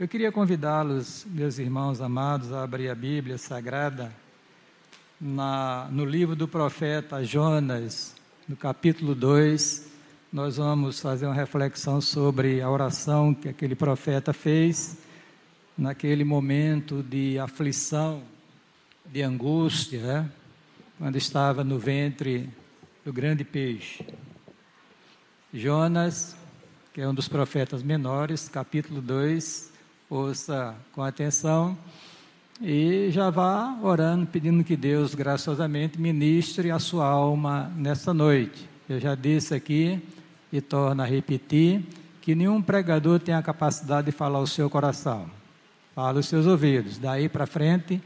Eu queria convidá-los, meus irmãos amados, a abrir a Bíblia Sagrada na, no livro do profeta Jonas, no capítulo 2. Nós vamos fazer uma reflexão sobre a oração que aquele profeta fez naquele momento de aflição, de angústia, né? quando estava no ventre do grande peixe. Jonas, que é um dos profetas menores, capítulo 2, ouça com atenção e já vá orando, pedindo que Deus graciosamente ministre a sua alma nesta noite. Eu já disse aqui e torno a repetir que nenhum pregador tem a capacidade de falar o seu coração. Fala os seus ouvidos. Daí para frente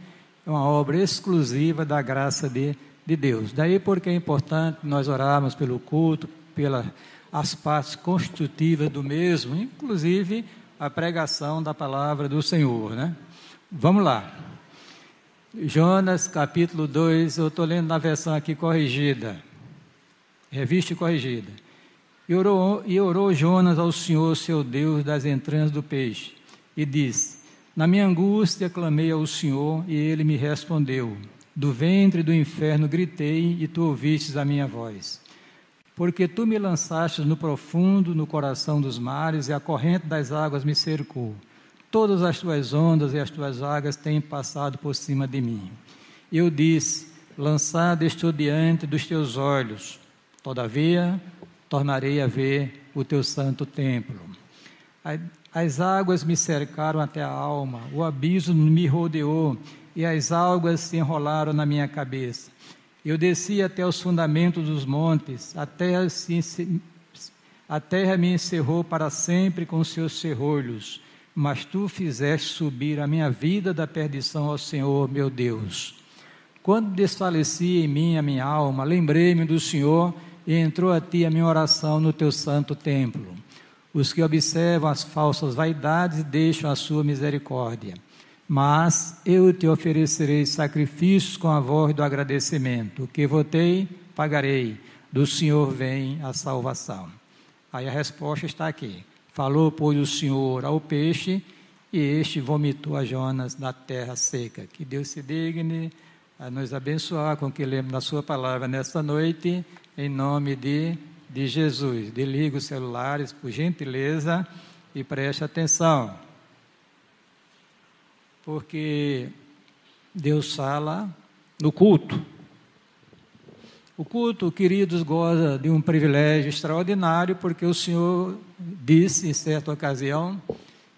é uma obra exclusiva da graça de, de Deus. Daí porque é importante nós orarmos pelo culto, pelas partes constitutivas do mesmo, inclusive a pregação da palavra do Senhor, né? Vamos lá. Jonas, capítulo 2, eu estou lendo na versão aqui corrigida, revista e corrigida. E orou, e orou Jonas ao Senhor, seu Deus, das entranhas do peixe, e disse: Na minha angústia clamei ao Senhor, e ele me respondeu. Do ventre do inferno gritei, e tu ouvistes a minha voz. Porque tu me lançaste no profundo, no coração dos mares, e a corrente das águas me cercou. Todas as tuas ondas e as tuas águas têm passado por cima de mim. Eu disse: Lançado estou diante dos teus olhos, todavia tornarei a ver o teu santo templo. As águas me cercaram até a alma, o abismo me rodeou, e as águas se enrolaram na minha cabeça. Eu desci até os fundamentos dos montes, a terra, se, a terra me encerrou para sempre com seus serrolhos, mas tu fizeste subir a minha vida da perdição ao Senhor, meu Deus. Quando desfaleci em mim a minha alma, lembrei-me do Senhor e entrou a ti a minha oração no teu santo templo. Os que observam as falsas vaidades deixam a sua misericórdia mas eu te oferecerei sacrifícios com a voz do agradecimento. O que votei, pagarei. Do Senhor vem a salvação. Aí a resposta está aqui. Falou, pois, o Senhor ao peixe, e este vomitou a Jonas na terra seca. Que Deus se digne a nos abençoar com que lemos na Sua palavra nesta noite, em nome de, de Jesus. Desliga os celulares, por gentileza, e preste atenção porque Deus fala no culto. O culto, queridos, goza de um privilégio extraordinário, porque o Senhor disse em certa ocasião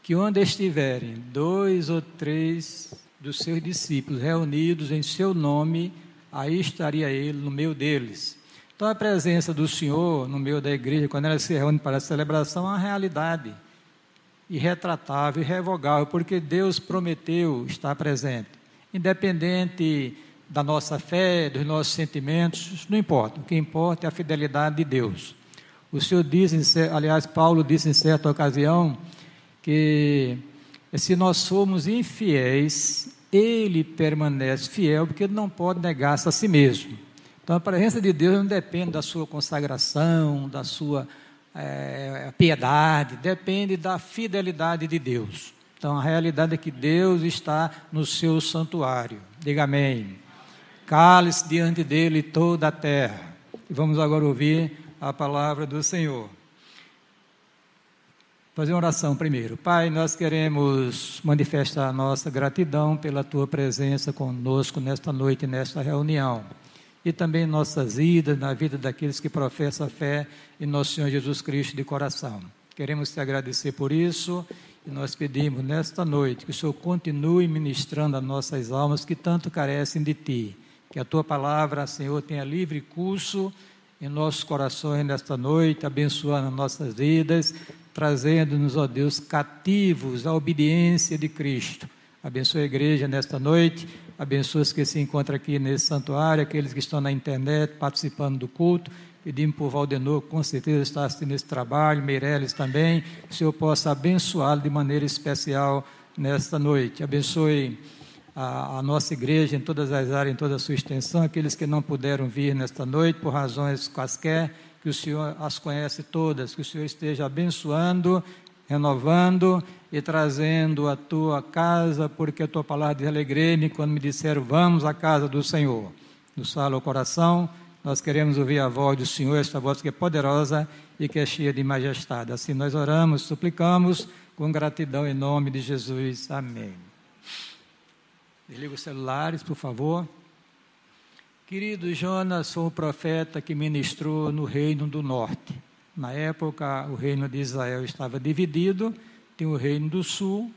que onde estiverem dois ou três dos seus discípulos reunidos em seu nome, aí estaria ele no meio deles. Então a presença do Senhor no meio da igreja, quando ela se reúne para a celebração, é uma realidade irretratável, irrevogável, porque Deus prometeu estar presente. Independente da nossa fé, dos nossos sentimentos, não importa. O que importa é a fidelidade de Deus. O Senhor diz, aliás, Paulo disse em certa ocasião, que se nós somos infiéis, ele permanece fiel, porque ele não pode negar-se a si mesmo. Então a presença de Deus não depende da sua consagração, da sua é, piedade, depende da fidelidade de Deus. Então a realidade é que Deus está no seu santuário. Diga amém. Cale-se diante dele toda a terra. Vamos agora ouvir a palavra do Senhor. Fazer uma oração primeiro. Pai, nós queremos manifestar a nossa gratidão pela tua presença conosco nesta noite, nesta reunião e também em nossas vidas, na vida daqueles que professam a fé em nosso Senhor Jesus Cristo de coração. Queremos te agradecer por isso e nós pedimos nesta noite que o Senhor continue ministrando as nossas almas que tanto carecem de ti. Que a tua palavra, Senhor, tenha livre curso em nossos corações nesta noite, abençoando nossas vidas, trazendo-nos, ó Deus, cativos à obediência de Cristo. Abençoe a igreja nesta noite abençoe os que se encontram aqui nesse santuário, aqueles que estão na internet participando do culto. Pedimos por Valdenor, com certeza está assistindo esse trabalho, Meireles também, que o Senhor possa abençoá-lo de maneira especial nesta noite. Abençoe a, a, nossa igreja em todas as áreas, em toda a sua extensão, aqueles que não puderam vir nesta noite por razões quaisquer, que o Senhor as conhece todas, que o Senhor esteja abençoando renovando e trazendo a tua casa, porque a tua palavra alegrei-me quando me disseram, vamos à casa do Senhor. Nos fala o coração, nós queremos ouvir a voz do Senhor, esta voz que é poderosa e que é cheia de majestade. Assim nós oramos, suplicamos, com gratidão em nome de Jesus. Amém. Desliga os celulares, por favor. Querido Jonas foi um profeta que ministrou no reino do norte. Na época, o reino de Israel estava dividido, tem o reino do sul,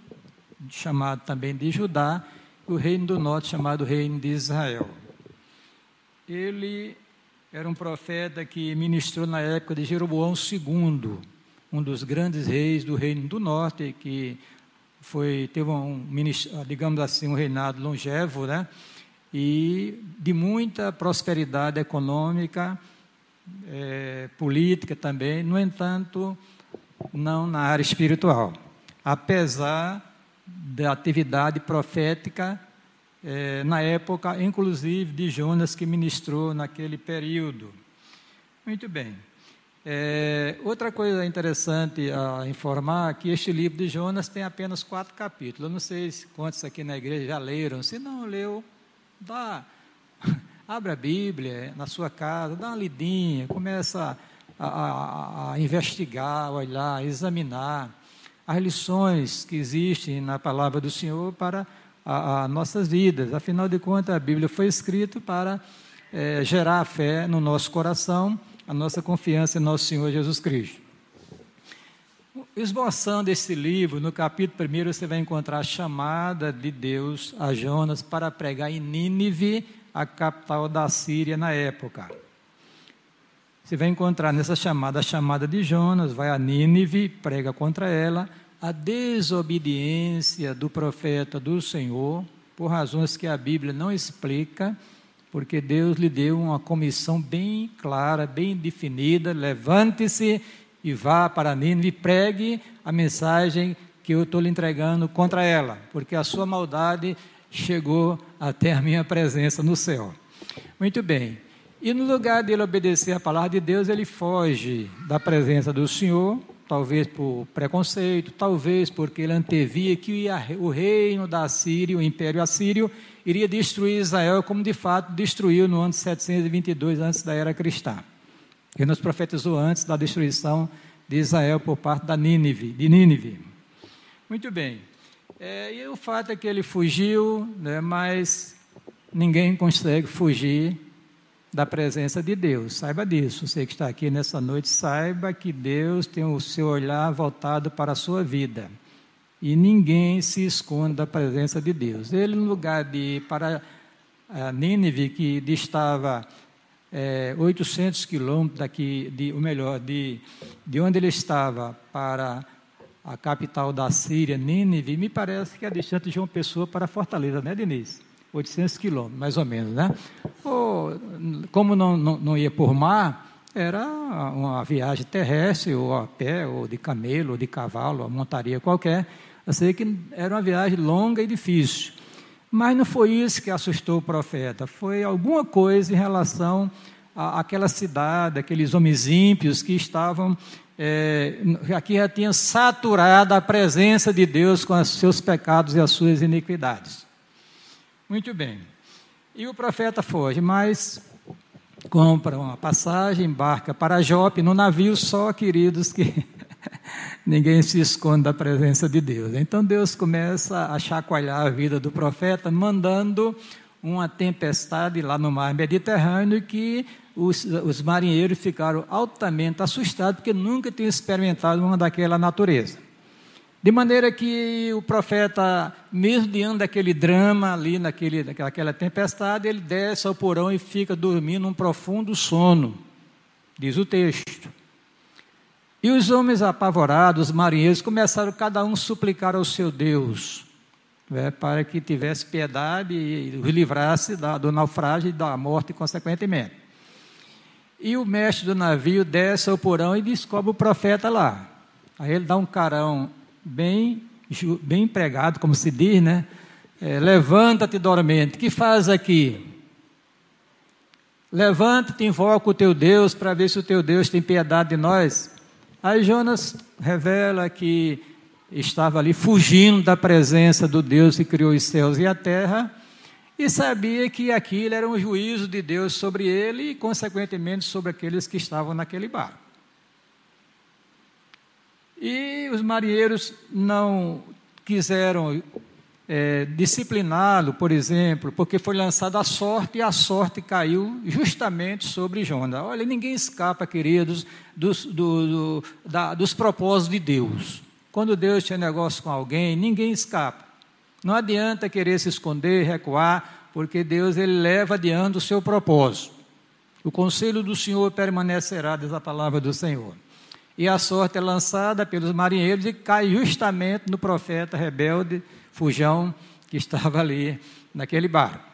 chamado também de Judá, e o reino do norte, chamado reino de Israel. Ele era um profeta que ministrou na época de Jeroboão II, um dos grandes reis do reino do norte, que foi teve um, digamos assim, um reinado longevo, né? E de muita prosperidade econômica, é, política também, no entanto, não na área espiritual. Apesar da atividade profética é, na época, inclusive, de Jonas, que ministrou naquele período. Muito bem. É, outra coisa interessante a informar é que este livro de Jonas tem apenas quatro capítulos. Eu não sei quantos aqui na igreja já leram. Se não leu, dá, abre a Bíblia na sua casa, dá uma lidinha, começa a, a, a investigar, olhar, examinar as lições que existem na palavra do Senhor para as nossas vidas. Afinal de contas, a Bíblia foi escrita para é, gerar fé no nosso coração a nossa confiança em nosso Senhor Jesus Cristo. Esboçando esse livro, no capítulo 1, você vai encontrar a chamada de Deus a Jonas para pregar em Nínive, a capital da Síria na época. Você vai encontrar nessa chamada a chamada de Jonas, vai a Nínive, prega contra ela, a desobediência do profeta do Senhor, por razões que a Bíblia não explica, porque Deus lhe deu uma comissão bem clara, bem definida: levante-se e vá para Nínive pregue a mensagem que eu estou lhe entregando contra ela, porque a sua maldade chegou até a minha presença no céu. Muito bem. E no lugar dele obedecer a palavra de Deus, ele foge da presença do Senhor, talvez por preconceito, talvez porque ele antevia que o reino da Síria, o império assírio, iria destruir Israel, como de fato destruiu no ano 722 antes da era cristã. Ele nos profetizou antes da destruição de Israel por parte da Nínive, de Nínive. Muito bem. É, e o fato é que ele fugiu, né, mas ninguém consegue fugir da presença de Deus. Saiba disso. Você que está aqui nessa noite, saiba que Deus tem o seu olhar voltado para a sua vida. E ninguém se esconde da presença de Deus. Ele, no lugar de ir para a Nínive, que distava é, 800 quilômetros daqui, de, ou melhor, de, de onde ele estava para a capital da Síria, Nínive, me parece que é distante de uma pessoa para Fortaleza, né, Denise? 800 quilômetros, mais ou menos, né? Ou, como não, não, não, ia por mar, era uma viagem terrestre, ou a pé, ou de camelo, ou de cavalo, ou montaria qualquer. Eu sei que era uma viagem longa e difícil. Mas não foi isso que assustou o profeta, foi alguma coisa em relação àquela cidade, aqueles homens ímpios que estavam, é, aqui já tinham saturado a presença de Deus com os seus pecados e as suas iniquidades. Muito bem. E o profeta foge, mas compra uma passagem, embarca para Jope, no navio só, queridos, que ninguém se esconde da presença de Deus. Então Deus começa a chacoalhar a vida do profeta, mandando uma tempestade lá no mar Mediterrâneo que os, os marinheiros ficaram altamente assustados porque nunca tinham experimentado uma daquela natureza. De maneira que o profeta, mesmo diante daquele drama ali, naquele, naquela tempestade, ele desce ao porão e fica dormindo um profundo sono, diz o texto. E os homens apavorados, os marinheiros, começaram cada um a suplicar ao seu Deus, né, para que tivesse piedade e os livrasse da, do naufrágio e da morte, consequentemente. E o mestre do navio desce ao porão e descobre o profeta lá. Aí ele dá um carão bem, bem empregado, como se diz, né? É, Levanta-te dormente. que faz aqui? Levanta-te, invoca o teu Deus para ver se o teu Deus tem piedade de nós. Aí Jonas revela que estava ali fugindo da presença do Deus que criou os céus e a terra, e sabia que aquilo era um juízo de Deus sobre ele e, consequentemente, sobre aqueles que estavam naquele barco. E os marinheiros não quiseram é, discipliná-lo, por exemplo, porque foi lançada a sorte e a sorte caiu justamente sobre Jonas. Olha, ninguém escapa, queridos, dos, do, do, da, dos propósitos de Deus. Quando Deus tinha negócio com alguém, ninguém escapa. Não adianta querer se esconder, recuar, porque Deus ele leva adiante o seu propósito. O conselho do Senhor permanecerá, diz a palavra do Senhor. E a sorte é lançada pelos marinheiros e cai justamente no profeta rebelde fujão que estava ali naquele barco.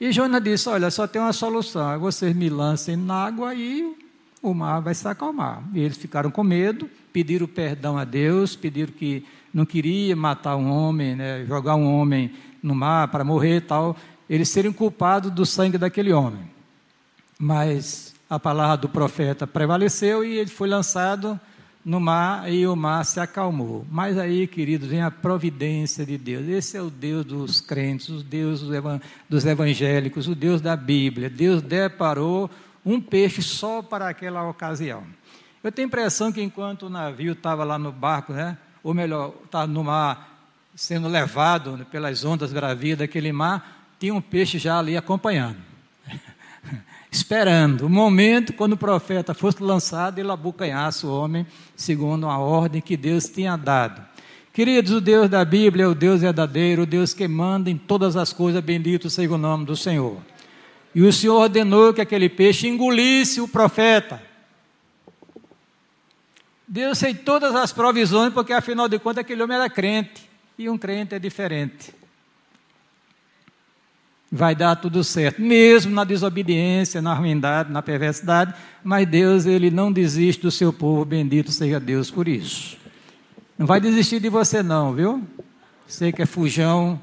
E Jonas disse: Olha, só tem uma solução: é vocês me lancem na água e o mar vai se acalmar. E eles ficaram com medo, pediram perdão a Deus, pediram que não queria matar um homem, né, jogar um homem no mar para morrer e tal, eles seriam culpados do sangue daquele homem. Mas a palavra do profeta prevaleceu e ele foi lançado no mar e o mar se acalmou. Mas aí, queridos, vem a providência de Deus. Esse é o Deus dos crentes, o Deus dos evangélicos, o Deus da Bíblia. Deus deparou um peixe só para aquela ocasião. Eu tenho a impressão que enquanto o navio estava lá no barco, né, ou melhor, estava no mar sendo levado pelas ondas bravias daquele mar, tinha um peixe já ali acompanhando esperando o momento quando o profeta fosse lançado, ele abocanhasse o homem, segundo a ordem que Deus tinha dado. Queridos, o Deus da Bíblia é o Deus verdadeiro, o Deus que manda em todas as coisas, bendito seja o nome do Senhor. E o Senhor ordenou que aquele peixe engolisse o profeta. Deus fez todas as provisões, porque afinal de contas aquele homem era crente, e um crente é diferente vai dar tudo certo, mesmo na desobediência, na ruindade, na perversidade, mas Deus ele não desiste do seu povo, bendito seja Deus por isso. Não vai desistir de você não, viu? Você que é fujão,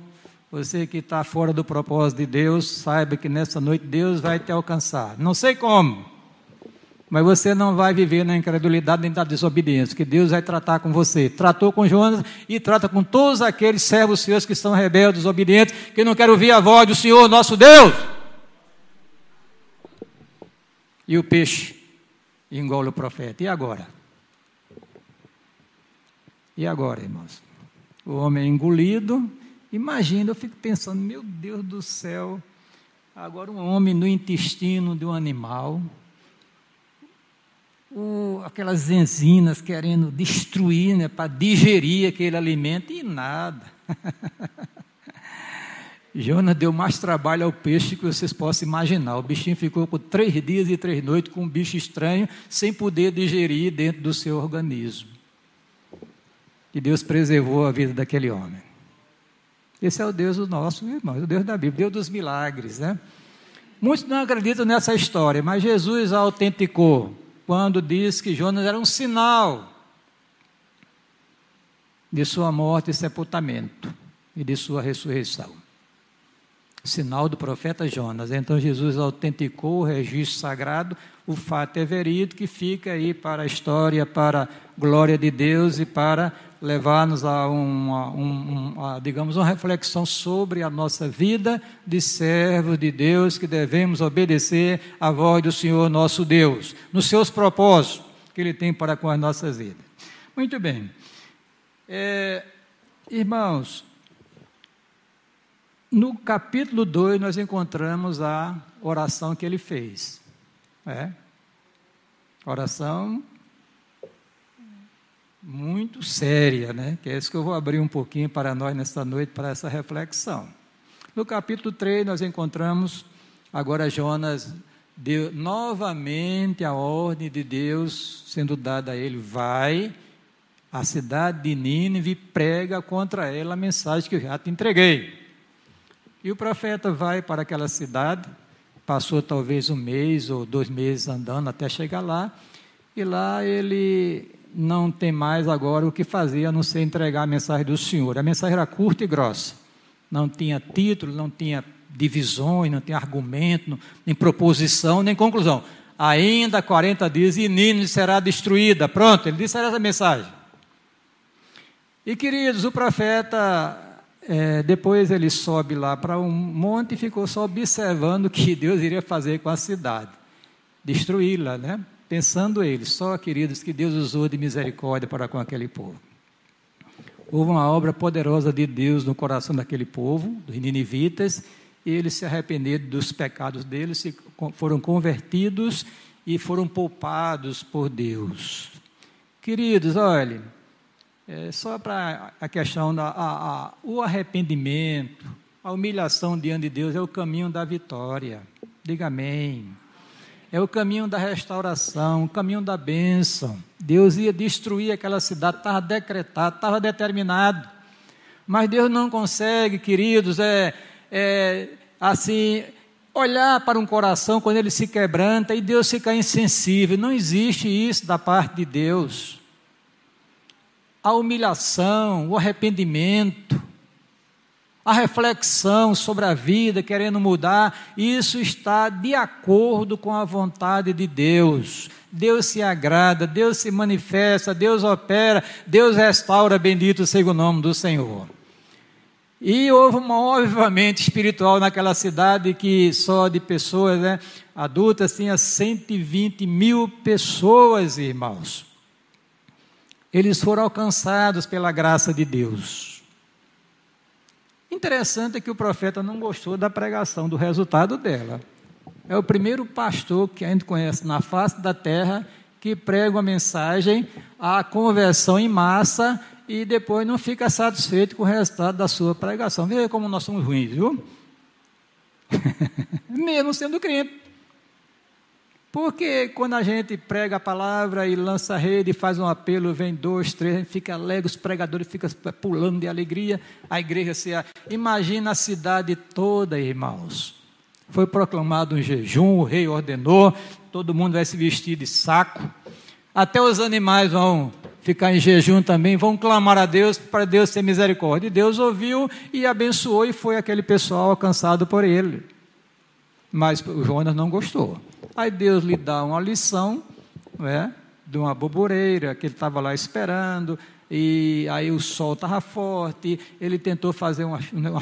você que está fora do propósito de Deus, saiba que nessa noite Deus vai te alcançar. Não sei como, mas você não vai viver na incredulidade nem na desobediência, que Deus vai tratar com você. Tratou com Jonas e trata com todos aqueles servos seus que são rebeldes, desobedientes, que não querem ouvir a voz do Senhor, nosso Deus. E o peixe engole o profeta. E agora? E agora, irmãos? O homem é engolido. Imagina, eu fico pensando, meu Deus do céu, agora um homem no intestino de um animal o, aquelas enzinas querendo destruir, né, para digerir aquele alimento, e nada. Jonas deu mais trabalho ao peixe que vocês possam imaginar. O bichinho ficou por três dias e três noites com um bicho estranho, sem poder digerir dentro do seu organismo. E Deus preservou a vida daquele homem. Esse é o Deus do nosso irmão, o Deus da Bíblia, Deus dos milagres, né? Muitos não acreditam nessa história, mas Jesus autenticou quando diz que Jonas era um sinal de sua morte e sepultamento e de sua ressurreição. Sinal do profeta Jonas. Então Jesus autenticou o registro sagrado, o fato é verídico que fica aí para a história, para a glória de Deus e para levar-nos a, uma, um, a, digamos, uma reflexão sobre a nossa vida de servos de Deus, que devemos obedecer à voz do Senhor nosso Deus, nos seus propósitos que Ele tem para com as nossas vidas. Muito bem. É, irmãos, no capítulo 2 nós encontramos a oração que ele fez. É? Oração muito séria, né? Que é isso que eu vou abrir um pouquinho para nós nesta noite, para essa reflexão. No capítulo 3, nós encontramos agora Jonas deu novamente a ordem de Deus sendo dada a ele: vai à cidade de Nínive prega contra ela a mensagem que eu já te entreguei. E o profeta vai para aquela cidade, passou talvez um mês ou dois meses andando até chegar lá, e lá ele não tem mais agora o que fazer a não ser entregar a mensagem do Senhor. A mensagem era curta e grossa. Não tinha título, não tinha divisões, não tinha argumento, nem proposição, nem conclusão. ainda 40 dias e Nínive será destruída. Pronto, ele disse essa mensagem. E queridos, o profeta, é, depois ele sobe lá para um monte e ficou só observando o que Deus iria fazer com a cidade, destruí-la, né? Pensando ele, só queridos, que Deus usou de misericórdia para com aquele povo. Houve uma obra poderosa de Deus no coração daquele povo, dos ninivitas, e eles se arrependeram dos pecados deles, foram convertidos e foram poupados por Deus. Queridos, olhem, é só para a questão da a, a, o arrependimento, a humilhação diante de Deus é o caminho da vitória. Diga amém. É o caminho da restauração, o caminho da bênção. Deus ia destruir aquela cidade, estava decretado, estava determinado. Mas Deus não consegue, queridos, é, é assim, olhar para um coração quando ele se quebranta e Deus fica insensível. Não existe isso da parte de Deus a humilhação, o arrependimento, a reflexão sobre a vida, querendo mudar, isso está de acordo com a vontade de Deus. Deus se agrada, Deus se manifesta, Deus opera, Deus restaura, bendito seja o nome do Senhor. E houve um avivamento espiritual naquela cidade que só de pessoas né, adultas tinha 120 mil pessoas, irmãos eles foram alcançados pela graça de Deus. Interessante é que o profeta não gostou da pregação, do resultado dela. É o primeiro pastor que a gente conhece na face da terra que prega uma mensagem, a conversão em massa e depois não fica satisfeito com o resultado da sua pregação. Veja como nós somos ruins, viu? Mesmo sendo crente. Porque quando a gente prega a palavra e lança a rede, faz um apelo, vem dois, três, a gente fica alegre, os pregadores ficam pulando de alegria, a igreja se. Imagina a cidade toda, irmãos. Foi proclamado um jejum, o rei ordenou, todo mundo vai se vestir de saco. Até os animais vão ficar em jejum também, vão clamar a Deus para Deus ter misericórdia. E Deus ouviu e abençoou, e foi aquele pessoal alcançado por ele. Mas o Jonas não gostou. Aí Deus lhe dá uma lição, né, de uma boboreira que ele estava lá esperando, e aí o sol estava forte, ele tentou fazer uma, uma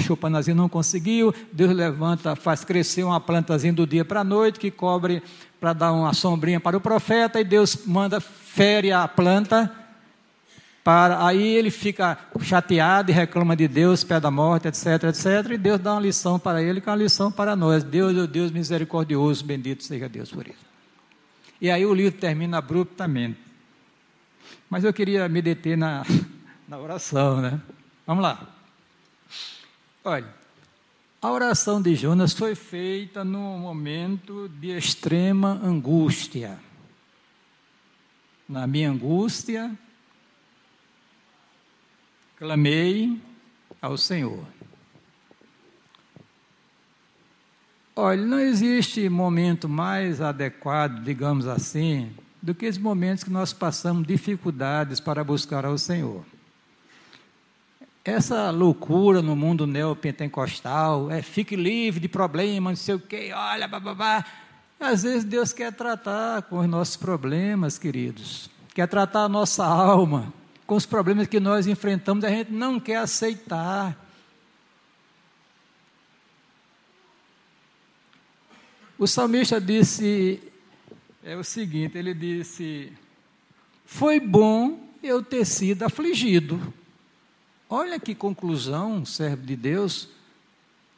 não conseguiu, Deus levanta, faz crescer uma plantazinha do dia para a noite, que cobre para dar uma sombrinha para o profeta, e Deus manda, fere a planta, para, aí ele fica chateado e reclama de Deus, pé da morte, etc, etc. E Deus dá uma lição para ele, que é uma lição para nós. Deus é o Deus misericordioso, bendito seja Deus por isso. E aí o livro termina abruptamente. Mas eu queria me deter na, na oração, né? Vamos lá. Olha, a oração de Jonas foi feita num momento de extrema angústia. Na minha angústia, clamei ao Senhor. Olha, não existe momento mais adequado, digamos assim, do que esses momentos que nós passamos dificuldades para buscar ao Senhor. Essa loucura no mundo neopentecostal, é fique livre de problemas, não sei o quê, olha, bababá. Às vezes Deus quer tratar com os nossos problemas, queridos, quer tratar a nossa alma, com os problemas que nós enfrentamos, a gente não quer aceitar. O salmista disse é o seguinte, ele disse: Foi bom eu ter sido afligido. Olha que conclusão, servo de Deus,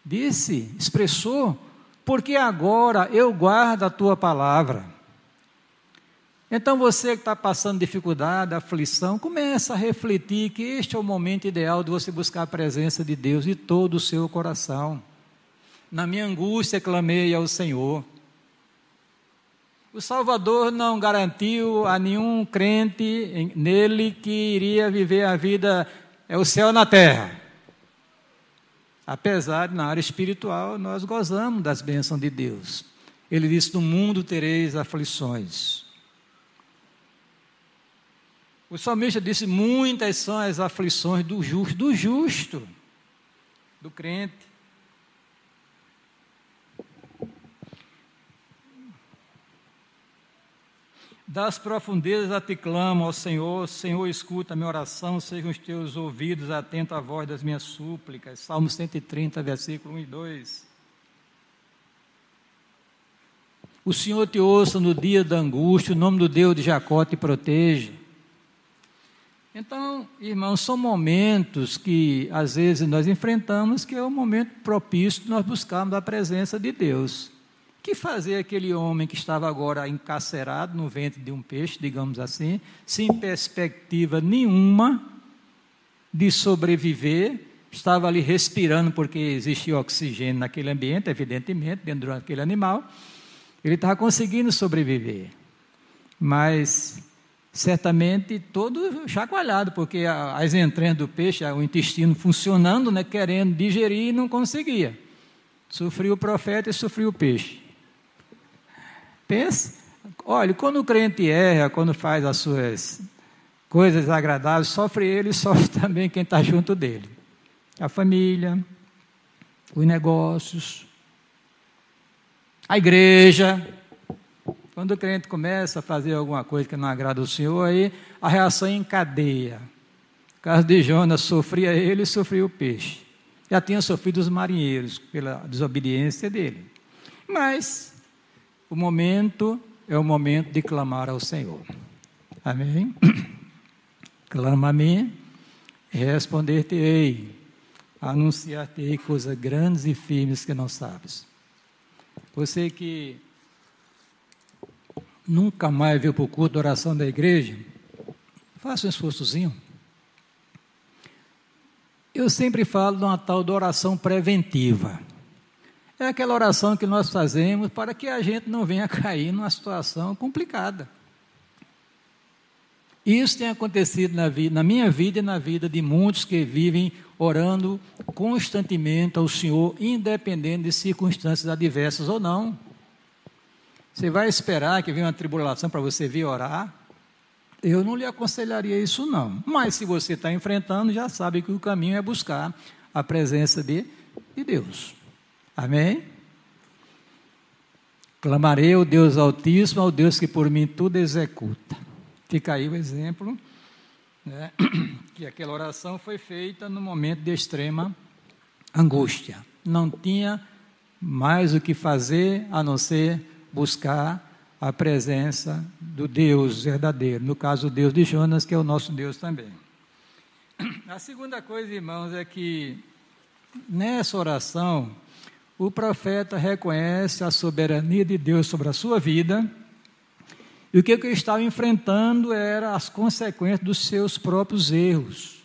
disse, expressou, porque agora eu guardo a tua palavra. Então você que está passando dificuldade, aflição, começa a refletir que este é o momento ideal de você buscar a presença de Deus de todo o seu coração. Na minha angústia clamei ao Senhor. O Salvador não garantiu a nenhum crente nele que iria viver a vida, é o céu na terra. Apesar na área espiritual nós gozamos das bênçãos de Deus. Ele disse: No mundo tereis aflições. O salmista disse: Muitas são as aflições do justo, do justo, do crente. Das profundezas a te clamo, ó Senhor, Senhor, escuta a minha oração, sejam os teus ouvidos atentos à voz das minhas súplicas. Salmo 130, versículo 1 e 2. O Senhor te ouça no dia da angústia, o nome do Deus de Jacó te proteja. Então, irmãos, são momentos que às vezes nós enfrentamos que é o momento propício de nós buscarmos a presença de Deus que fazer aquele homem que estava agora encarcerado no ventre de um peixe, digamos assim, sem perspectiva nenhuma de sobreviver, estava ali respirando porque existia oxigênio naquele ambiente, evidentemente, dentro daquele animal, ele estava conseguindo sobreviver. Mas certamente todo chacoalhado, porque as entranhas do peixe, o intestino funcionando, né, querendo digerir e não conseguia. Sofreu o profeta e sofreu o peixe. Pense, olha, quando o crente erra, quando faz as suas coisas agradáveis, sofre ele e sofre também quem está junto dele. A família, os negócios, a igreja. Quando o crente começa a fazer alguma coisa que não agrada o Senhor, aí a reação é em cadeia. No caso de Jonas, sofria ele e sofria o peixe. Já tinha sofrido os marinheiros pela desobediência dele. Mas o momento é o momento de clamar ao Senhor. Amém? Clama a mim, responder-te-ei, anunciar-te-ei coisas grandes e firmes que não sabes. Você que nunca mais veio para o culto de oração da igreja, faça um esforçozinho. Eu sempre falo de uma tal de oração preventiva. É aquela oração que nós fazemos para que a gente não venha cair numa situação complicada. Isso tem acontecido na, vida, na minha vida e na vida de muitos que vivem orando constantemente ao Senhor, independente de circunstâncias adversas ou não. Você vai esperar que venha uma tribulação para você vir orar? Eu não lhe aconselharia isso, não. Mas se você está enfrentando, já sabe que o caminho é buscar a presença de, de Deus. Amém? Clamarei ao Deus Altíssimo, ao Deus que por mim tudo executa. Fica aí o exemplo, né? que aquela oração foi feita no momento de extrema angústia. Não tinha mais o que fazer a não ser buscar a presença do Deus verdadeiro, no caso o Deus de Jonas, que é o nosso Deus também. A segunda coisa, irmãos, é que nessa oração o profeta reconhece a soberania de Deus sobre a sua vida, e o que ele estava enfrentando era as consequências dos seus próprios erros.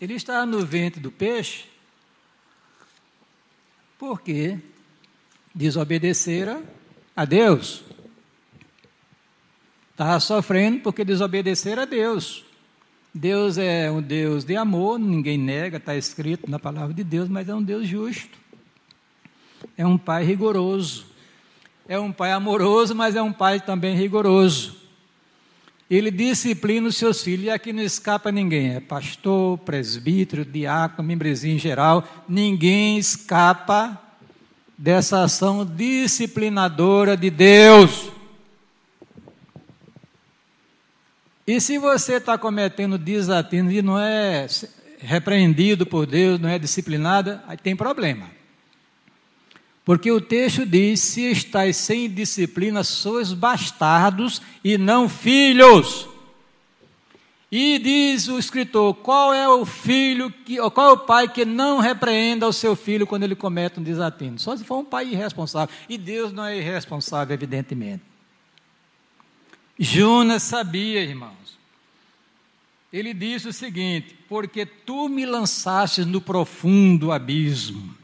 Ele estava no ventre do peixe, porque desobedecera a Deus. Estava sofrendo porque desobedecera a Deus. Deus é um Deus de amor, ninguém nega, está escrito na palavra de Deus, mas é um Deus justo. É um pai rigoroso. É um pai amoroso, mas é um pai também rigoroso. Ele disciplina os seus filhos, e aqui não escapa ninguém. É pastor, presbítero, diácono, membrezinho em geral. Ninguém escapa dessa ação disciplinadora de Deus. E se você está cometendo desatino e não é repreendido por Deus, não é disciplinado, aí tem problema. Porque o texto diz: se estáis sem disciplina, sois bastardos e não filhos. E diz o escritor: qual é o filho, que, qual é o pai que não repreenda o seu filho quando ele comete um desatino? Só se for um pai irresponsável. E Deus não é irresponsável, evidentemente. Jonas sabia, irmãos. Ele disse o seguinte: Porque tu me lançastes no profundo abismo,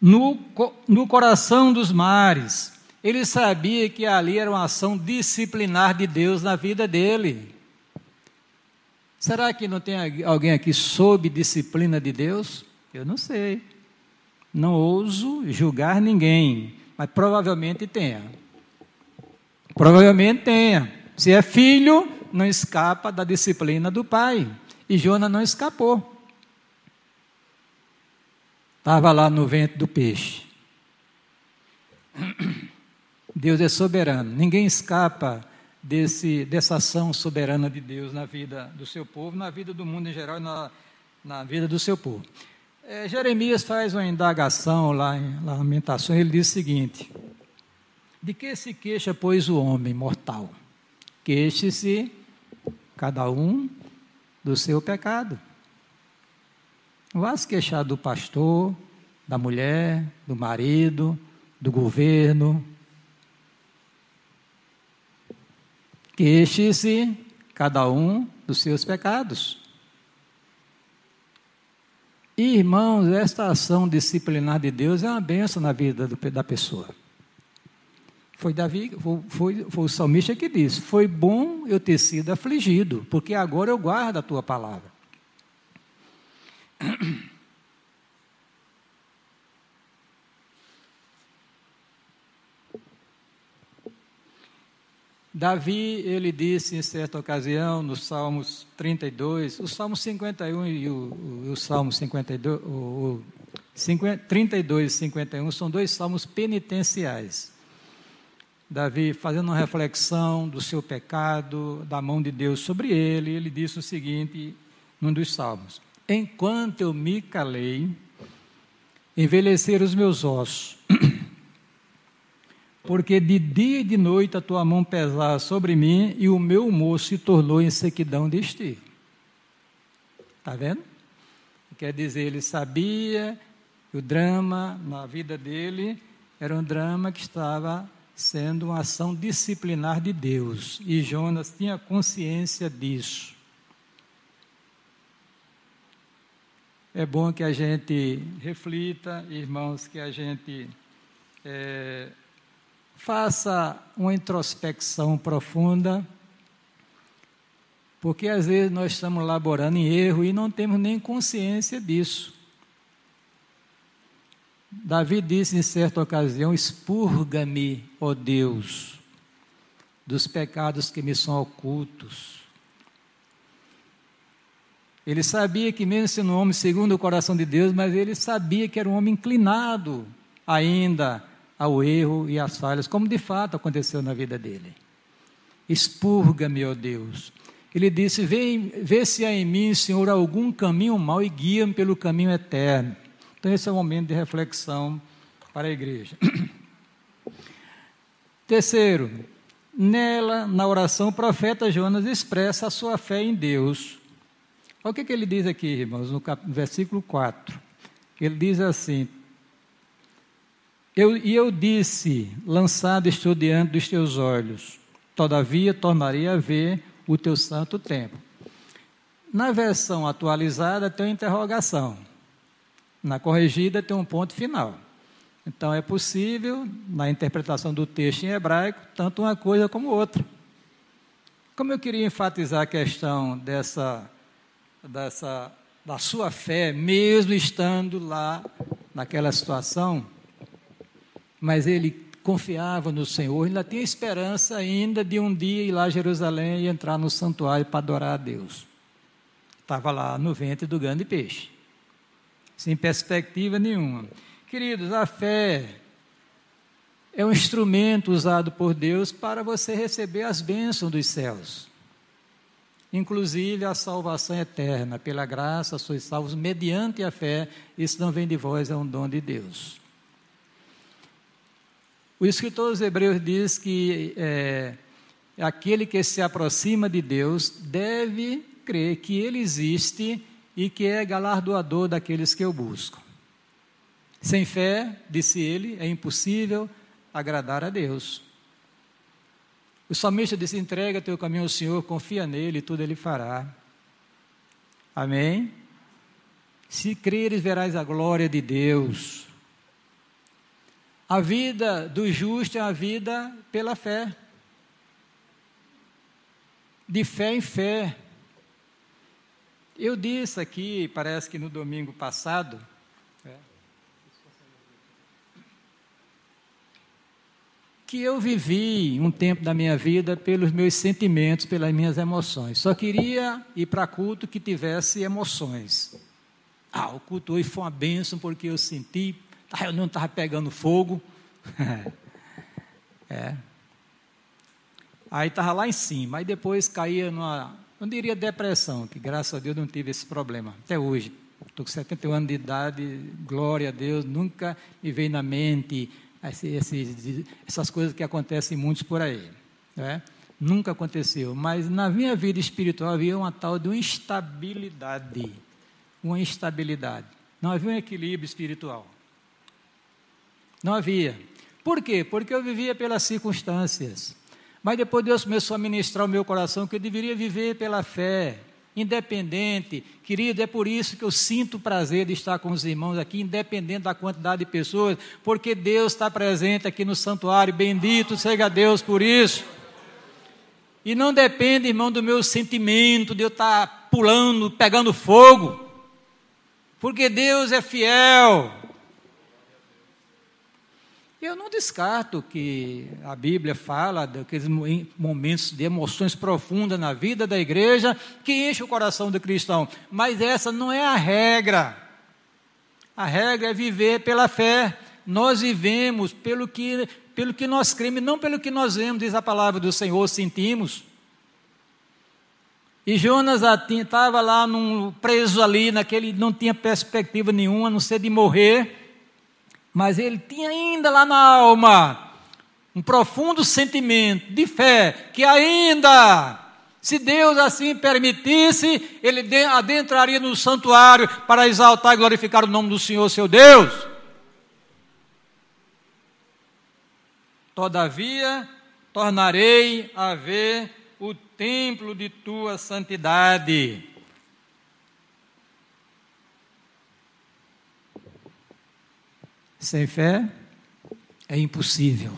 no, no coração dos mares. Ele sabia que ali era uma ação disciplinar de Deus na vida dele. Será que não tem alguém aqui sob disciplina de Deus? Eu não sei. Não ouso julgar ninguém, mas provavelmente tenha. Provavelmente tenha. Se é filho, não escapa da disciplina do pai. E Jonas não escapou. Estava lá no vento do peixe. Deus é soberano. Ninguém escapa desse, dessa ação soberana de Deus na vida do seu povo, na vida do mundo em geral e na, na vida do seu povo. É, Jeremias faz uma indagação lá em Lamentações, ele diz o seguinte: De que se queixa, pois, o homem mortal? Queixe-se cada um do seu pecado. Vá se queixar do pastor, da mulher, do marido, do governo, Queixe-se cada um dos seus pecados. irmãos, esta ação disciplinar de Deus é uma benção na vida do, da pessoa. Foi Davi, foi, foi, foi o salmista que disse: Foi bom eu ter sido afligido, porque agora eu guardo a tua palavra. Davi, ele disse em certa ocasião, nos Salmos 32, o Salmo 51 e o, o, Salmo 52, o, o 50, 32 e 51 são dois salmos penitenciais. Davi fazendo uma reflexão do seu pecado, da mão de Deus sobre ele, ele disse o seguinte num dos salmos: Enquanto eu me calei, envelheceram os meus ossos porque de dia e de noite a tua mão pesava sobre mim e o meu humor se tornou em sequidão de estio. Está vendo? Quer dizer, ele sabia que o drama na vida dele era um drama que estava sendo uma ação disciplinar de Deus. E Jonas tinha consciência disso. É bom que a gente reflita, irmãos, que a gente é, faça uma introspecção profunda, porque às vezes nós estamos laborando em erro e não temos nem consciência disso. Davi disse em certa ocasião: Expurga-me, ó Deus, dos pecados que me são ocultos. Ele sabia que, mesmo sendo um homem segundo o coração de Deus, mas ele sabia que era um homem inclinado ainda ao erro e às falhas, como de fato aconteceu na vida dele. Expurga-me, ó Deus. Ele disse: vê, vê se há em mim, Senhor, algum caminho mau e guia-me pelo caminho eterno. Então, esse é o momento de reflexão para a igreja. Terceiro, nela, na oração, o profeta Jonas expressa a sua fé em Deus. Olha o que, que ele diz aqui, irmãos, no, cap... no versículo 4. Ele diz assim: eu, e eu disse: Lançado estou diante dos teus olhos, todavia tornarei a ver o teu santo templo. Na versão atualizada tem uma interrogação, na corrigida tem um ponto final. Então é possível, na interpretação do texto em hebraico, tanto uma coisa como outra. Como eu queria enfatizar a questão dessa, dessa da sua fé, mesmo estando lá naquela situação, mas ele confiava no Senhor, ainda tinha esperança ainda de um dia ir lá a Jerusalém e entrar no santuário para adorar a Deus. Estava lá no ventre do grande peixe, sem perspectiva nenhuma. Queridos, a fé é um instrumento usado por Deus para você receber as bênçãos dos céus. Inclusive a salvação eterna, pela graça sois salvos mediante a fé, isso não vem de vós, é um dom de Deus. O escritor dos Hebreus diz que é, aquele que se aproxima de Deus deve crer que Ele existe e que é galardoador daqueles que o buscam. Sem fé, disse ele, é impossível agradar a Deus. O salmista disse: entrega teu caminho ao Senhor, confia nele e tudo ele fará. Amém? Se creres, verás a glória de Deus. A vida do justo é a vida pela fé. De fé em fé. Eu disse aqui, parece que no domingo passado, é, que eu vivi um tempo da minha vida pelos meus sentimentos, pelas minhas emoções. Só queria ir para culto que tivesse emoções. Ah, o culto hoje foi uma bênção porque eu senti a reunião estava pegando fogo. É. Aí estava lá em cima, aí depois caía numa, não diria depressão, que graças a Deus não tive esse problema, até hoje. Estou com 71 anos de idade, glória a Deus, nunca me veio na mente esse, esse, essas coisas que acontecem muitos por aí. Né? Nunca aconteceu, mas na minha vida espiritual havia uma tal de uma instabilidade. Uma instabilidade. Não havia um equilíbrio espiritual. Não havia. Por quê? Porque eu vivia pelas circunstâncias. Mas depois Deus começou a ministrar o meu coração que eu deveria viver pela fé, independente. Querido, é por isso que eu sinto prazer de estar com os irmãos aqui, independente da quantidade de pessoas, porque Deus está presente aqui no santuário. Bendito seja Deus por isso. E não depende, irmão, do meu sentimento, de eu estar pulando, pegando fogo, porque Deus é fiel. Eu não descarto que a Bíblia fala daqueles momentos de emoções profundas na vida da igreja que enche o coração do cristão, mas essa não é a regra. A regra é viver pela fé. Nós vivemos pelo que, pelo que nós cremos, não pelo que nós vemos, diz a palavra do Senhor, sentimos. E Jonas estava lá num, preso ali, naquele, não tinha perspectiva nenhuma, a não ser de morrer mas ele tinha ainda lá na alma um profundo sentimento de fé que ainda, se Deus assim permitisse, ele adentraria no santuário para exaltar e glorificar o nome do Senhor, seu Deus. Todavia, tornarei a ver o templo de tua santidade. Sem fé é impossível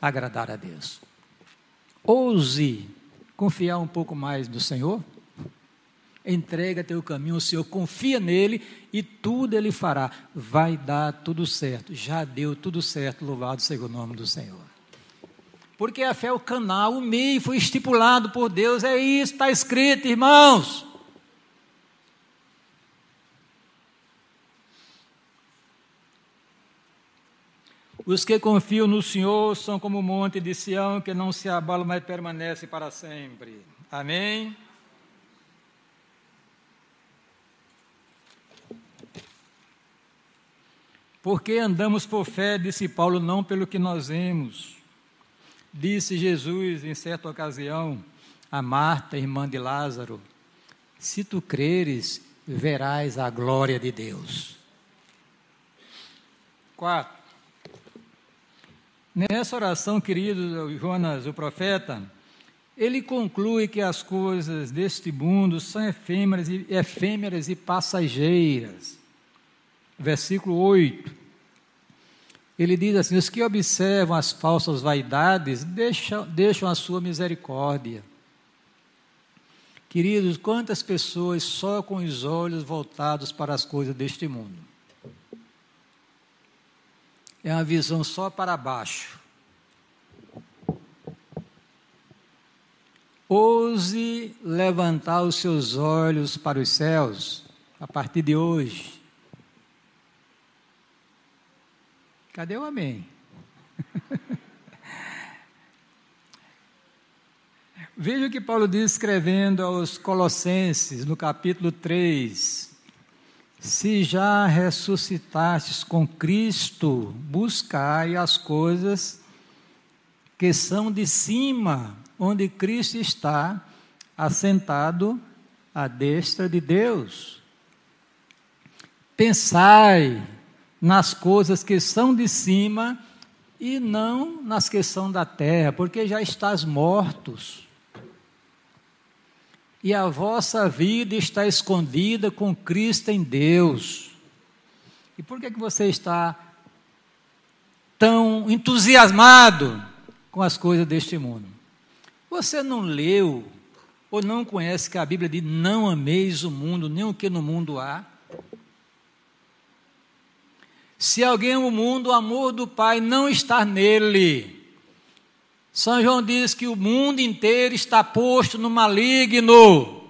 agradar a Deus. Ouse confiar um pouco mais no Senhor. Entrega teu caminho ao Senhor, confia nele e tudo ele fará. Vai dar tudo certo. Já deu tudo certo, louvado seja o nome do Senhor. Porque a fé é o canal, o meio foi estipulado por Deus, é isso, está escrito, irmãos. Os que confiam no Senhor são como o monte de Sião, que não se abala, mas permanece para sempre. Amém? Porque andamos por fé, disse Paulo, não pelo que nós vemos. Disse Jesus em certa ocasião a Marta, irmã de Lázaro: Se tu creres, verás a glória de Deus. Quatro. Nessa oração, querido Jonas, o profeta, ele conclui que as coisas deste mundo são efêmeras e, efêmeras e passageiras. Versículo 8. Ele diz assim: Os que observam as falsas vaidades deixam, deixam a sua misericórdia. Queridos, quantas pessoas só com os olhos voltados para as coisas deste mundo? É uma visão só para baixo. Ouse levantar os seus olhos para os céus a partir de hoje. Cadê o amém? Veja o que Paulo diz escrevendo aos Colossenses, no capítulo 3, se já ressuscitastes com Cristo, buscai as coisas que são de cima, onde Cristo está assentado à destra de Deus. Pensai nas coisas que são de cima e não nas que são da terra, porque já estás mortos e a vossa vida está escondida com Cristo em Deus. E por que, que você está tão entusiasmado com as coisas deste mundo? Você não leu ou não conhece que a Bíblia diz: não ameis o mundo, nem o que no mundo há? Se alguém o mundo, o amor do Pai não está nele. São João diz que o mundo inteiro está posto no maligno.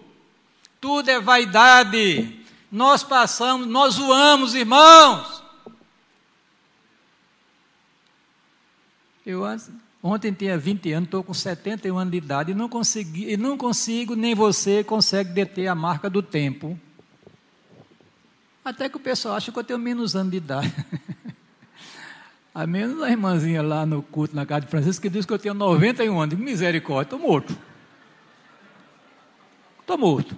Tudo é vaidade. Nós passamos, nós zoamos, irmãos. Eu ontem tinha 20 anos, estou com 71 anos de idade e não, consegui, e não consigo, nem você consegue deter a marca do tempo. Até que o pessoal acha que eu tenho menos anos de idade. A menos a irmãzinha lá no culto na casa de Francisco que diz que eu tenho 91 anos. Misericórdia, estou morto. Estou morto.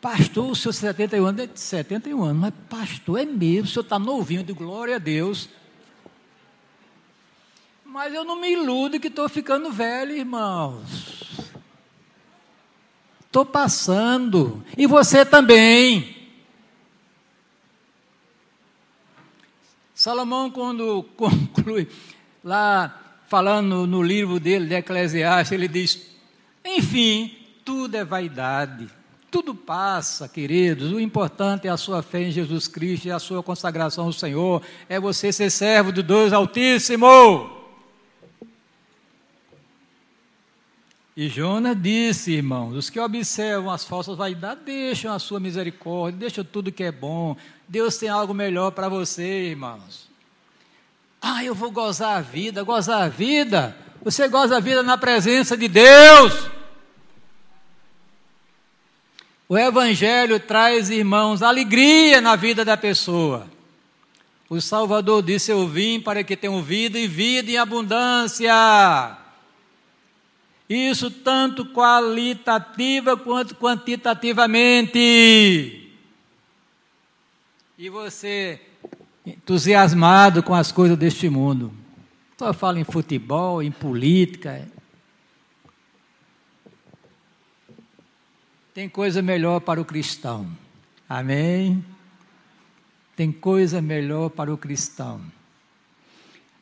Pastor, o senhor 71 anos, 71 anos, mas pastor é mesmo, o senhor está novinho, de glória a Deus. Mas eu não me iludo que estou ficando velho, irmãos. Estou passando. E você também. Salomão, quando conclui, lá falando no livro dele, de Eclesiastes, ele diz: enfim, tudo é vaidade, tudo passa, queridos. O importante é a sua fé em Jesus Cristo e a sua consagração ao Senhor, é você ser servo de Deus Altíssimo. E Jonas disse, irmãos, os que observam as falsas vaidades deixam a sua misericórdia, deixam tudo que é bom. Deus tem algo melhor para você, irmãos. Ah, eu vou gozar a vida, gozar a vida. Você goza a vida na presença de Deus. O Evangelho traz, irmãos, alegria na vida da pessoa. O Salvador disse: Eu vim para que tenham vida e vida em abundância. Isso tanto qualitativa quanto quantitativamente. E você, entusiasmado com as coisas deste mundo, só fala em futebol, em política. Tem coisa melhor para o cristão. Amém? Tem coisa melhor para o cristão.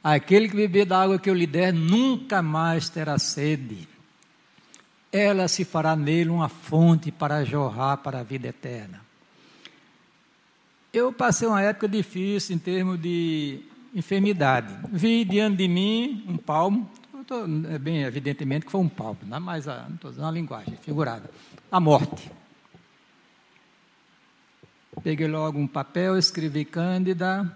Aquele que beber da água que eu lhe der nunca mais terá sede ela se fará nele uma fonte para jorrar para a vida eterna. Eu passei uma época difícil em termos de enfermidade. Vi diante de mim um palmo, tô, é bem evidentemente que foi um palmo, não é mais a, não estou usando a linguagem figurada, a morte. Peguei logo um papel, escrevi Cândida,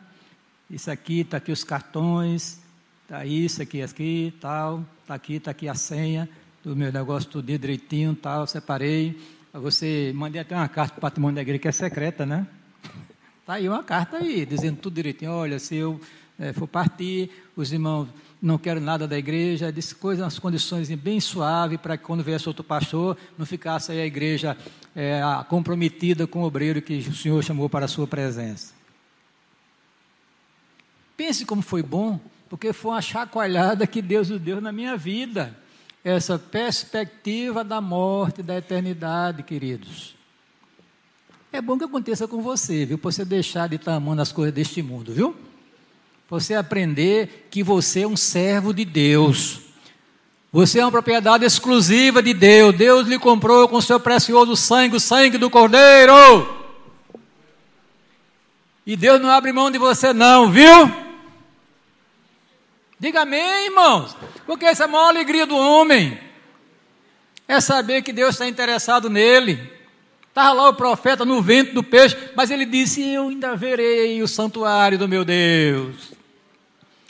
isso aqui, está aqui os cartões, está isso aqui, aqui, tal, está aqui, está aqui a senha do meu negócio tudo direitinho, tal, separei. Você mandei até uma carta para o patrimônio da igreja que é secreta, né? Tá aí uma carta aí, dizendo tudo direitinho. Olha, se eu é, for partir, os irmãos não querem nada da igreja, disse coisas nas condições bem suaves para que quando viesse outro pastor não ficasse aí a igreja é, comprometida com o obreiro que o Senhor chamou para a sua presença. Pense como foi bom, porque foi uma chacoalhada que Deus deu na minha vida essa perspectiva da morte, da eternidade, queridos. É bom que aconteça com você, viu? Para você deixar de estar amando as coisas deste mundo, viu? Você aprender que você é um servo de Deus. Você é uma propriedade exclusiva de Deus. Deus lhe comprou com seu precioso sangue, o sangue do Cordeiro. E Deus não abre mão de você, não, viu? Diga amém, irmãos. Porque essa é a maior alegria do homem. É saber que Deus está interessado nele. Estava lá o profeta no vento do peixe, mas ele disse: Eu ainda verei o santuário do meu Deus.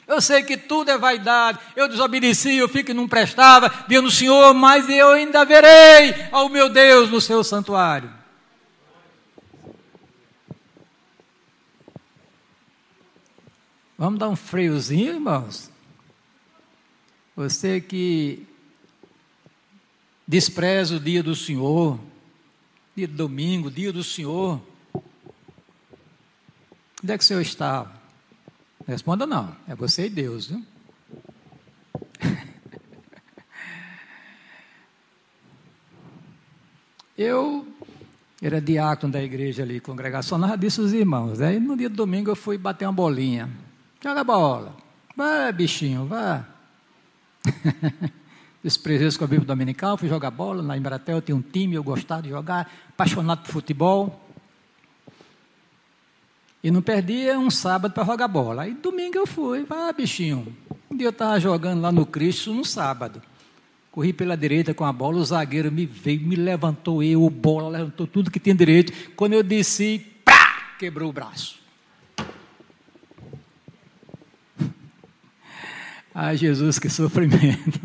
Eu sei que tudo é vaidade, eu desobedeci, eu fico que não prestava, dizendo o Senhor, mas eu ainda verei ao meu Deus no seu santuário. Vamos dar um freiozinho, irmãos? Você que despreza o dia do Senhor, dia do domingo, dia do Senhor. Onde é que o Senhor está? Responda não, é você e Deus, viu? Eu era diácono da igreja ali, congregacional, disse os irmãos. Aí no dia do domingo eu fui bater uma bolinha. Joga bola. Vai, bichinho, vai. Desprezei com a Bíblia Dominical, fui jogar bola na Embratel, tinha um time, eu gostava de jogar, apaixonado por futebol. E não perdia um sábado para jogar bola. Aí domingo eu fui, ah, bichinho. Um dia eu estava jogando lá no Cristo no sábado. Corri pela direita com a bola, o zagueiro me veio, me levantou eu, bola, levantou tudo que tinha direito. Quando eu desci, pá, quebrou o braço. Ai, Jesus, que sofrimento.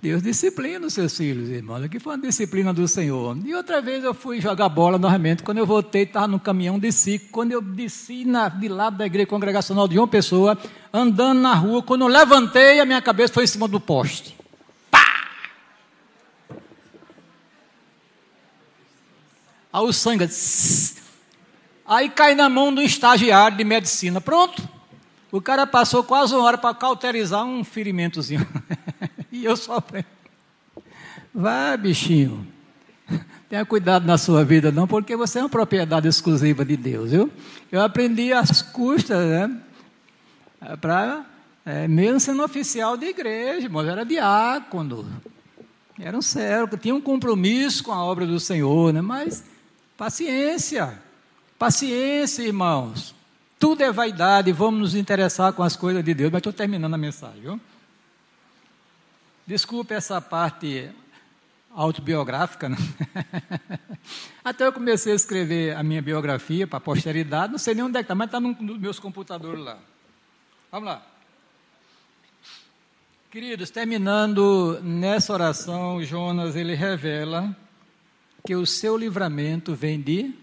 Deus disciplina os seus filhos, irmãos. Aqui foi uma disciplina do Senhor. E outra vez eu fui jogar bola novamente. Quando eu voltei, estava no caminhão, desci. Quando eu desci na, de lado da igreja congregacional de uma pessoa, andando na rua, quando eu levantei, a minha cabeça foi em cima do poste. Pá! Aí o sangue. Aí cai na mão do estagiário de medicina. Pronto. O cara passou quase uma hora para cauterizar um ferimentozinho. E eu sofrendo. Vai, bichinho. Tenha cuidado na sua vida, não, porque você é uma propriedade exclusiva de Deus, viu? Eu aprendi as custas, né? Para, é, mesmo sendo oficial de igreja, mas era diácono. Era um servo, tinha um compromisso com a obra do Senhor, né? Mas paciência, paciência, irmãos. Tudo é vaidade, vamos nos interessar com as coisas de Deus. Mas estou terminando a mensagem, viu? Desculpe essa parte autobiográfica. Né? Até eu comecei a escrever a minha biografia para a posteridade, não sei nem onde é que está, mas está num dos meus computadores lá. Vamos lá. Queridos, terminando nessa oração, Jonas ele revela que o seu livramento vem de,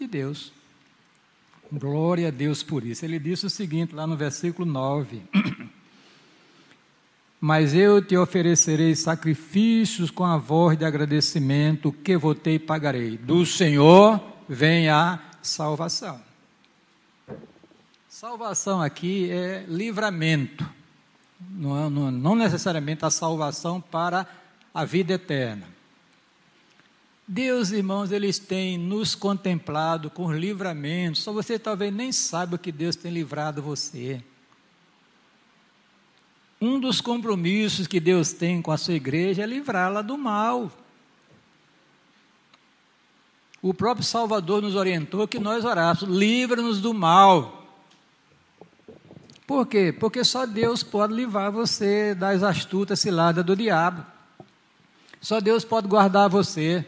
de Deus. Glória a Deus por isso. Ele disse o seguinte lá no versículo 9. Mas eu te oferecerei sacrifícios com a voz de agradecimento, que votei e pagarei. Do Senhor vem a salvação. Salvação aqui é livramento, não, é, não, não necessariamente a salvação para a vida eterna. Deus, irmãos, eles têm nos contemplado com livramento, só você talvez nem saiba que Deus tem livrado você. Um dos compromissos que Deus tem com a sua igreja é livrá-la do mal. O próprio Salvador nos orientou que nós orássemos, livra-nos do mal. Por quê? Porque só Deus pode livrar você das astutas ciladas do diabo. Só Deus pode guardar você.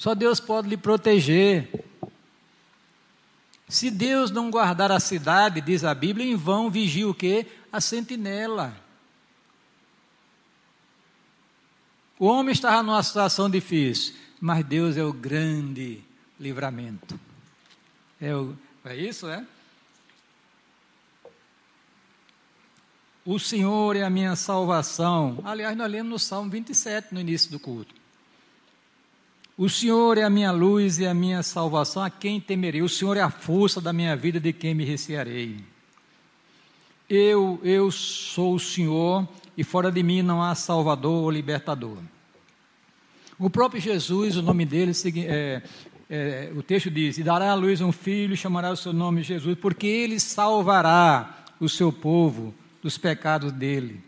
Só Deus pode lhe proteger. Se Deus não guardar a cidade, diz a Bíblia, em vão vigia o quê? a sentinela. O homem estava numa situação difícil, mas Deus é o grande livramento. É, o, é isso, é? O Senhor é a minha salvação. Aliás, nós lemos no Salmo 27, no início do culto. O Senhor é a minha luz e a minha salvação, a quem temerei? O Senhor é a força da minha vida, de quem me recearei? Eu, eu sou o Senhor e fora de mim não há Salvador ou Libertador. O próprio Jesus, o nome dele, é, é, o texto diz: E dará à luz um filho, e chamará o seu nome Jesus, porque ele salvará o seu povo dos pecados dele.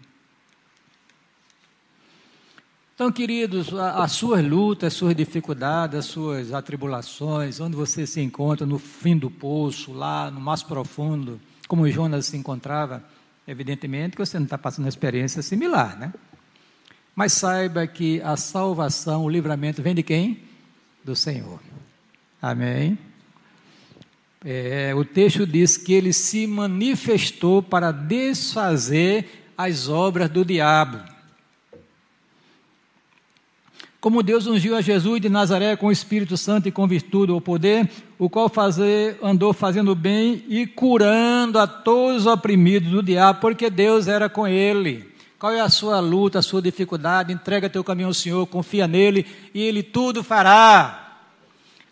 Então, queridos, as suas lutas, as suas dificuldades, as suas atribulações, onde você se encontra no fim do poço, lá no mais profundo, como Jonas se encontrava, evidentemente que você não está passando uma experiência similar, né? Mas saiba que a salvação, o livramento vem de quem? Do Senhor. Amém? É, o texto diz que ele se manifestou para desfazer as obras do diabo. Como Deus ungiu a Jesus de Nazaré com o Espírito Santo e com virtude ou poder, o qual fazer, andou fazendo bem e curando a todos os oprimidos do diabo, porque Deus era com ele. Qual é a sua luta, a sua dificuldade? Entrega teu caminho ao Senhor, confia nele e ele tudo fará.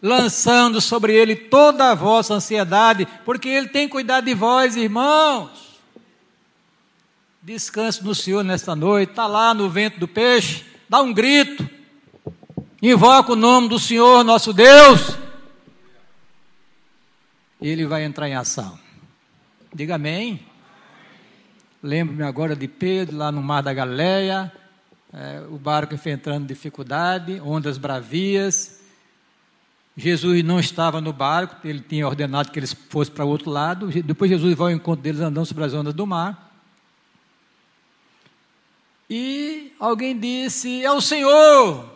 Lançando sobre ele toda a vossa ansiedade, porque ele tem cuidado de vós, irmãos. Descanse no Senhor nesta noite, está lá no vento do peixe, dá um grito invoca o nome do Senhor nosso Deus, ele vai entrar em ação. Diga amém. Lembro-me agora de Pedro lá no Mar da Galileia, é, o barco enfrentando dificuldade, ondas bravias. Jesus não estava no barco, ele tinha ordenado que eles fossem para o outro lado. Depois Jesus vai ao encontro deles andando sobre as ondas do mar. E alguém disse: É o Senhor.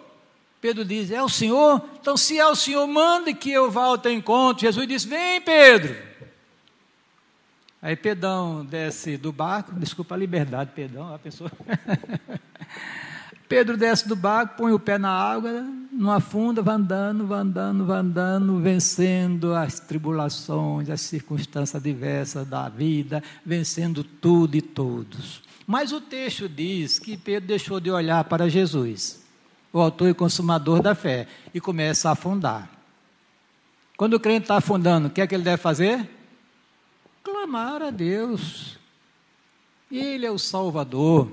Pedro diz: É o Senhor? Então, se é o Senhor, mande que eu vá ao teu encontro. Jesus disse: Vem, Pedro. Aí Pedrão desce do barco, desculpa a liberdade, Pedrão, a pessoa. Pedro desce do barco, põe o pé na água, não afunda, vai andando, vai andando, vai andando, vencendo as tribulações, as circunstâncias diversas da vida, vencendo tudo e todos. Mas o texto diz que Pedro deixou de olhar para Jesus, o autor e consumador da fé, e começa a afundar. Quando o crente está afundando, o que é que ele deve fazer? Clamar a Deus. Ele é o Salvador.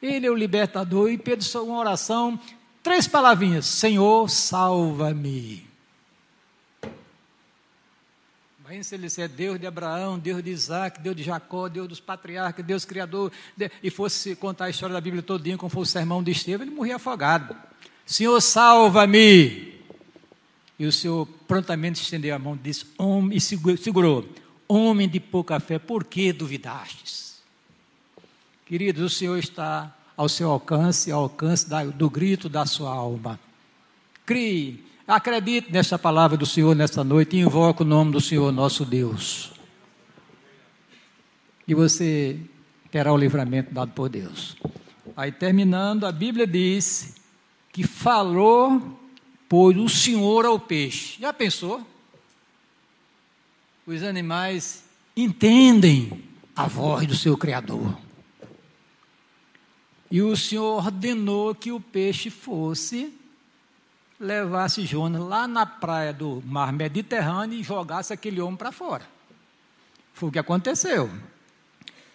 Ele é o libertador. E Pedro, uma oração, três palavrinhas: Senhor, salva-me. Imagina se ele é Deus de Abraão, Deus de Isaac, Deus de Jacó, Deus dos patriarcas, Deus criador, e fosse contar a história da Bíblia todinha, como foi o sermão de Estevão, ele morria afogado. Senhor, salva-me. E o Senhor prontamente estendeu a mão e disse, homem, e segurou, homem de pouca fé, por que duvidastes? Queridos, o Senhor está ao seu alcance, ao alcance da, do grito da sua alma. Crie, acredite nessa palavra do Senhor nesta noite e invoque o nome do Senhor nosso Deus. E você terá o livramento dado por Deus. Aí terminando, a Bíblia diz que falou, pois o Senhor ao peixe. Já pensou? Os animais entendem a voz do seu Criador. E o Senhor ordenou que o peixe fosse, levasse Jonas lá na praia do mar Mediterrâneo e jogasse aquele homem para fora. Foi o que aconteceu.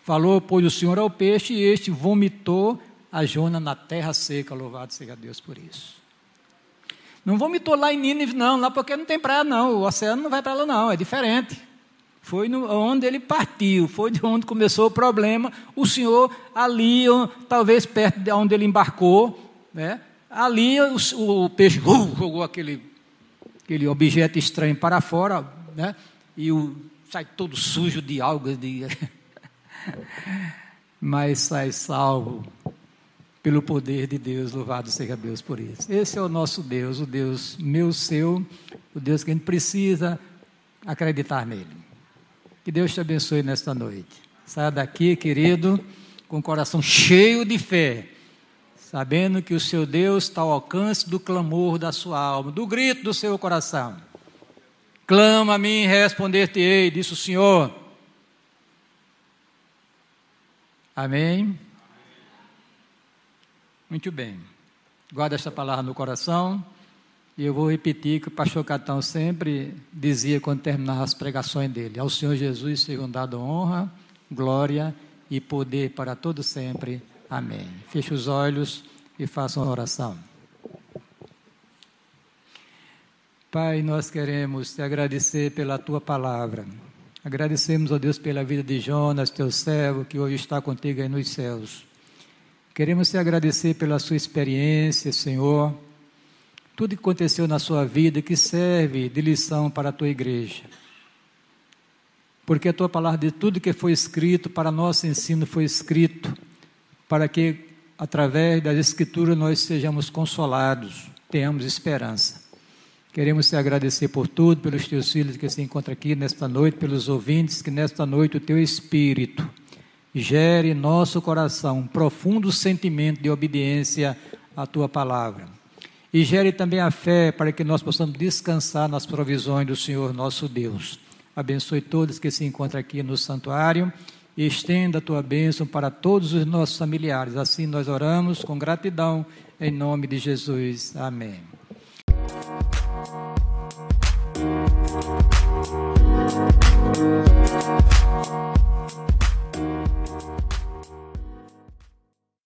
Falou, pois o Senhor ao peixe, e este vomitou a Jonas na terra seca. Louvado seja Deus por isso. Não vomitou lá em Nínive, não, lá porque não tem praia, não. O oceano não vai para lá, não, é diferente. Foi no, onde ele partiu, foi de onde começou o problema. O Senhor, ali, talvez perto de onde ele embarcou, né? Ali o, o peixe uh, jogou aquele, aquele objeto estranho para fora, né? e o, sai todo sujo de algas, de... mas sai salvo pelo poder de Deus, louvado seja Deus por isso. Esse é o nosso Deus, o Deus meu, seu, o Deus que a gente precisa acreditar nele. Que Deus te abençoe nesta noite. Saia daqui, querido, com o coração cheio de fé, sabendo que o seu Deus está ao alcance do clamor da sua alma, do grito do seu coração. Clama a mim, responder-te-ei, disse o Senhor. Amém? Muito bem. Guarda esta palavra no coração. E eu vou repetir que o pastor Catão sempre dizia quando terminava as pregações dele: Ao Senhor Jesus sejam dado honra, glória e poder para todo sempre. Amém. Feche os olhos e faça uma oração. Pai, nós queremos te agradecer pela tua palavra. Agradecemos, ó Deus, pela vida de Jonas, teu servo, que hoje está contigo aí nos céus. Queremos te agradecer pela sua experiência, Senhor tudo que aconteceu na sua vida que serve de lição para a tua igreja. Porque a tua palavra de tudo que foi escrito para nosso ensino foi escrito para que através das escrituras nós sejamos consolados, tenhamos esperança. Queremos te agradecer por tudo, pelos teus filhos que se encontram aqui nesta noite, pelos ouvintes, que nesta noite o teu Espírito gere em nosso coração um profundo sentimento de obediência à tua palavra e gere também a fé para que nós possamos descansar nas provisões do Senhor nosso Deus. Abençoe todos que se encontram aqui no santuário e estenda a tua bênção para todos os nossos familiares. Assim nós oramos com gratidão, em nome de Jesus. Amém. Música